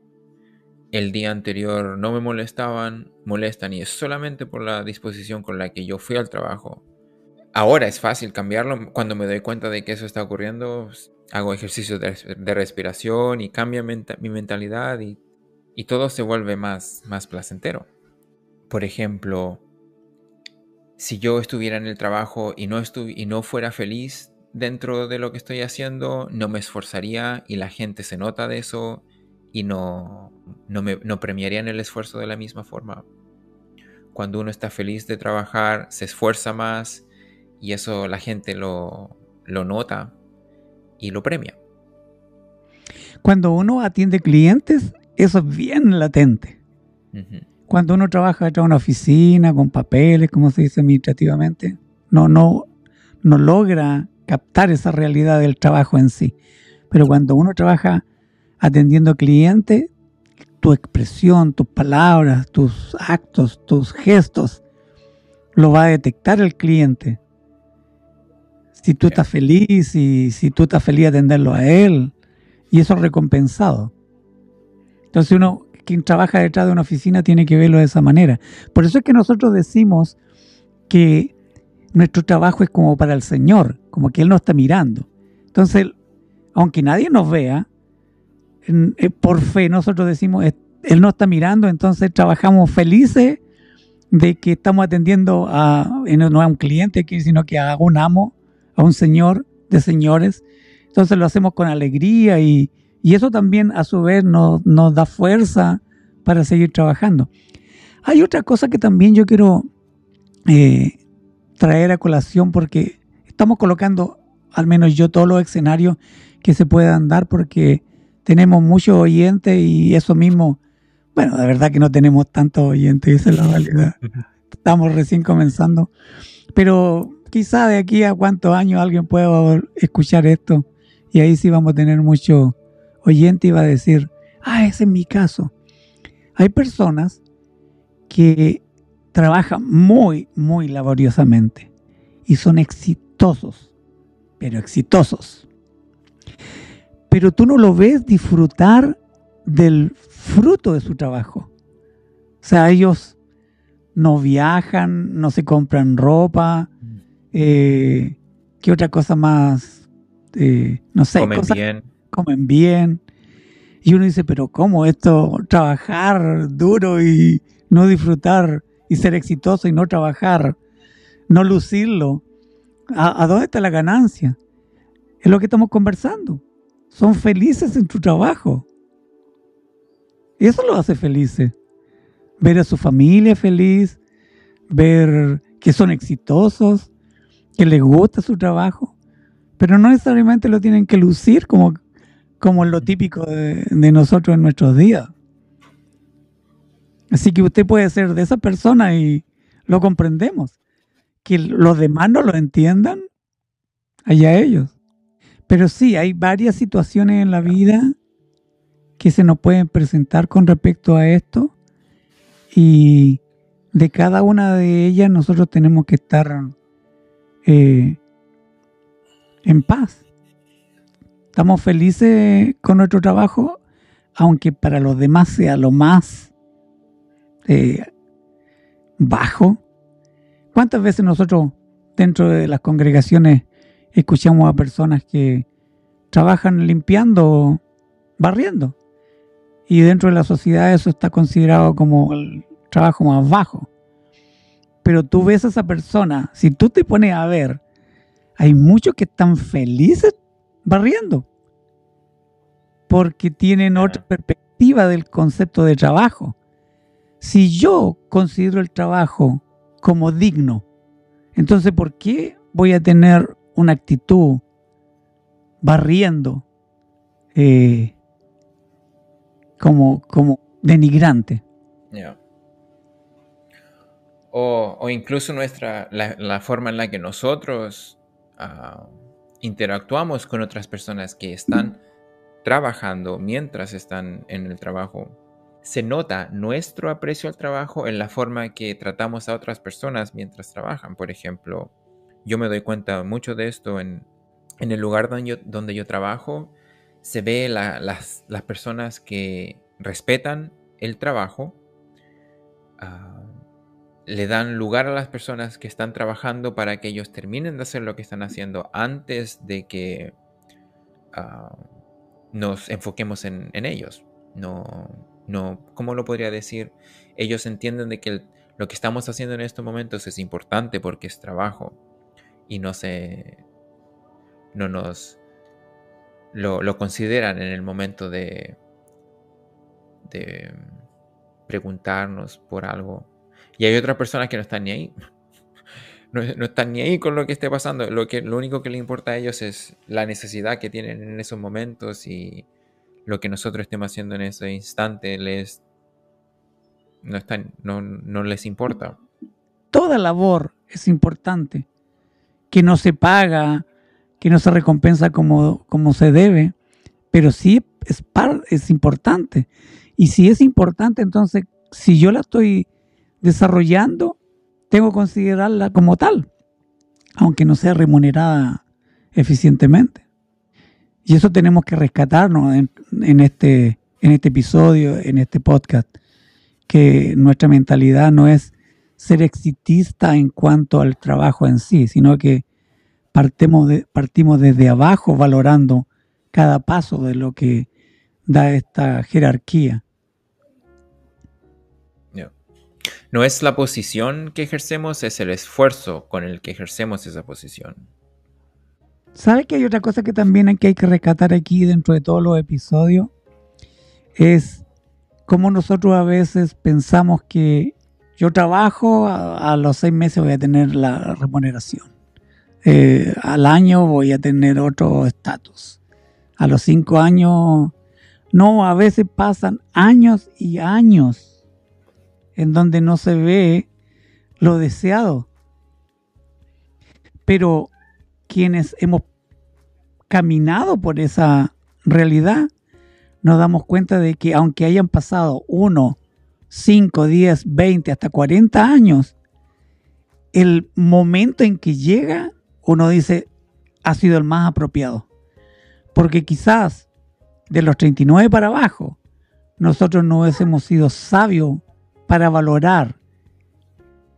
el día anterior no me molestaban, molestan y es solamente por la disposición con la que yo fui al trabajo. Ahora es fácil cambiarlo. Cuando me doy cuenta de que eso está ocurriendo, pues, hago ejercicios de, respiración y cambia mi mentalidad y, todo se vuelve más, más placentero. Por ejemplo, si yo estuviera en el trabajo y no, y no fuera feliz, dentro de lo que estoy haciendo, no me esforzaría y la gente se nota de eso y no, no, me, no premiarían el esfuerzo de la misma forma. Cuando uno está feliz de trabajar, se esfuerza más y eso la gente lo, lo nota y lo premia. Cuando uno atiende clientes, eso es bien latente. Cuando uno trabaja en una oficina con papeles, como se dice administrativamente, no, no, no logra captar esa realidad del trabajo en sí. Pero cuando uno trabaja atendiendo clientes, tu expresión, tus palabras, tus actos, tus gestos, lo va a detectar el cliente. Si tú estás feliz y si tú estás feliz de atenderlo a él, y eso es recompensado. Entonces uno, quien trabaja detrás de una oficina tiene que verlo de esa manera. Por eso es que nosotros decimos que nuestro trabajo es como para el Señor, como que Él nos está mirando. Entonces, aunque nadie nos vea, eh, por fe nosotros decimos, Él nos está mirando, entonces trabajamos felices de que estamos atendiendo a, no a un cliente, sino que a un amo, a un señor de señores. Entonces lo hacemos con alegría y, eso también a su vez nos, nos da fuerza para seguir trabajando. Hay otra cosa que también yo quiero eh, traer a colación porque estamos colocando, al menos yo, todos los escenarios que se puedan dar porque tenemos muchos oyentes y eso mismo, bueno, de verdad que no tenemos tantos oyentes, esa es la [laughs] realidad. Estamos recién comenzando, pero quizá de aquí a cuántos años alguien pueda escuchar esto y ahí sí vamos a tener mucho oyente y va a decir, ah, ese es mi caso. Hay personas que trabaja muy, muy laboriosamente y son exitosos, pero exitosos. Pero tú no lo ves disfrutar del fruto de su trabajo. O sea, ellos no viajan, no se compran ropa, eh, ¿qué otra cosa más? Eh, no sé. Comen bien. Comen bien. Y uno dice, pero ¿cómo esto? Trabajar duro y no disfrutar y ser exitoso y no trabajar, no lucirlo. ¿A, dónde está la ganancia? Es lo que estamos conversando. Son felices en su trabajo. Eso lo hace felices. Ver a su familia feliz, ver que son exitosos, que les gusta su trabajo, pero no necesariamente lo tienen que lucir como, como lo típico de, de nosotros en nuestros días. Así que usted puede ser de esa persona y lo comprendemos. Que los demás no lo entiendan, allá ellos. Pero sí, hay varias situaciones en la vida que se nos pueden presentar con respecto a esto y de cada una de ellas nosotros tenemos que estar eh, en paz. Estamos felices con nuestro trabajo, aunque para los demás sea lo más eh, bajo. ¿Cuántas veces nosotros dentro de las congregaciones escuchamos a personas que trabajan limpiando, barriendo? Y dentro de la sociedad eso está considerado como el trabajo más bajo. Pero tú ves a esa persona, si tú te pones a ver, hay muchos que están felices barriendo, porque tienen otra perspectiva del concepto de trabajo. Si yo considero el trabajo como digno, entonces ¿por qué voy a tener una actitud barriendo eh, como, como denigrante? O, incluso nuestra, la, forma en la que nosotros ah, interactuamos con otras personas que están trabajando mientras están en el trabajo se nota nuestro aprecio al trabajo en la forma que tratamos a otras personas mientras trabajan. Por ejemplo, yo me doy cuenta mucho de esto en, el lugar donde yo, donde yo trabajo. Se ve las, personas que respetan el trabajo, ah, le dan lugar a las personas que están trabajando para que ellos terminen de hacer lo que están haciendo antes de que ah, nos enfoquemos en, ellos. No, no, ¿cómo lo podría decir? Ellos entienden de que lo que estamos haciendo en estos momentos es importante porque es trabajo y no se, no nos lo, consideran en el momento de, de preguntarnos por algo. Y hay otras personas que no están ni ahí. [laughs] No, están ni ahí con lo que esté pasando. Lo, que, lo único que les importa a ellos es la necesidad que tienen en esos momentos y lo que nosotros estemos haciendo en ese instante les no, están, no, no les importa. Toda labor es importante. Que no se paga, que no se recompensa como, como se debe, pero sí es, es importante. Y si es importante, entonces, si yo la estoy desarrollando, tengo que considerarla como tal, aunque no sea remunerada eficientemente. Y eso tenemos que rescatarnos en, este, en este episodio, en este podcast, que nuestra mentalidad no es ser exitista en cuanto al trabajo en sí, sino que partimos, de, partimos desde abajo valorando cada paso de lo que da esta jerarquía. No es la posición que ejercemos, es el esfuerzo con el que ejercemos esa posición. ¿Sabe que hay otra cosa que también hay que, hay que rescatar aquí dentro de todos los episodios? Es cómo nosotros a veces pensamos que yo trabajo, a, los seis meses voy a tener la remuneración. Eh, al año voy a tener otro estatus. A los cinco años, no, a veces pasan años y años en donde no se ve lo deseado. Pero quienes hemos caminado por esa realidad, nos damos cuenta de que aunque hayan pasado uno, 5, 10, 20, hasta 40 años, el momento en que llega, uno dice, ha sido el más apropiado. Porque quizás de los 39 para abajo, nosotros no hubiésemos sido sabios para valorar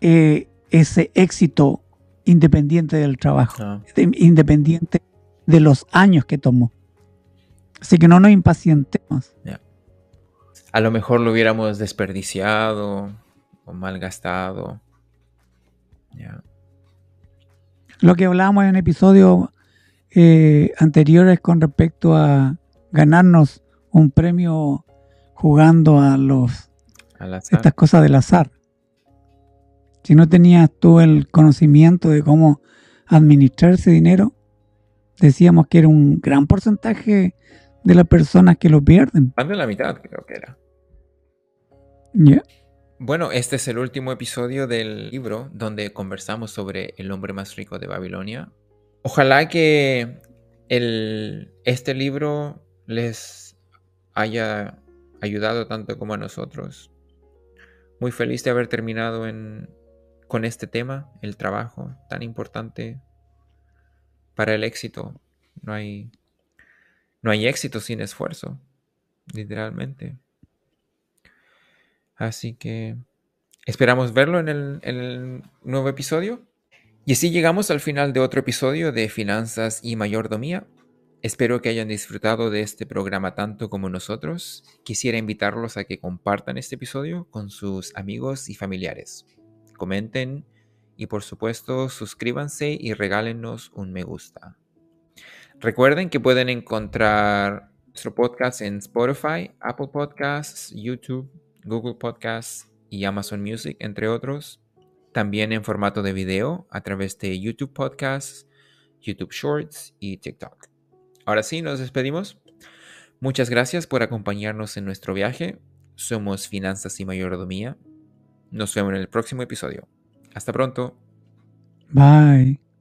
eh, ese éxito independiente del trabajo, ah. independiente de los años que tomó. Así que no nos impacientemos a lo mejor lo hubiéramos desperdiciado o malgastado. Lo que hablábamos en episodios eh, anteriores con respecto a ganarnos un premio jugando a los estas cosas del azar. Si no tenías tú el conocimiento de cómo administrar ese dinero, decíamos que era un gran porcentaje de las personas que lo pierden. Más de la mitad creo que era. Bueno, este es el último episodio del libro donde conversamos sobre el hombre más rico de Babilonia. Ojalá que el, este libro les haya ayudado tanto como a nosotros. Muy feliz de haber terminado con este tema, el trabajo tan importante para el éxito. No hay, no hay éxito sin esfuerzo, literalmente. Así que esperamos verlo en el, nuevo episodio. Y así llegamos al final de otro episodio de Finanzas y Mayordomía. Espero que hayan disfrutado de este programa tanto como nosotros. Quisiera invitarlos a que compartan este episodio con sus amigos y familiares. Comenten y por supuesto suscríbanse y regálenos un me gusta. Recuerden que pueden encontrar nuestro podcast en Spotify, Apple Podcasts, YouTube Google Podcasts y Amazon Music, entre otros. También en formato de video a través de YouTube Podcasts, YouTube Shorts y TikTok. Ahora sí, nos despedimos. Muchas gracias por acompañarnos en nuestro viaje. Somos Finanzas y Mayordomía. Nos vemos en el próximo episodio. Hasta pronto. Bye.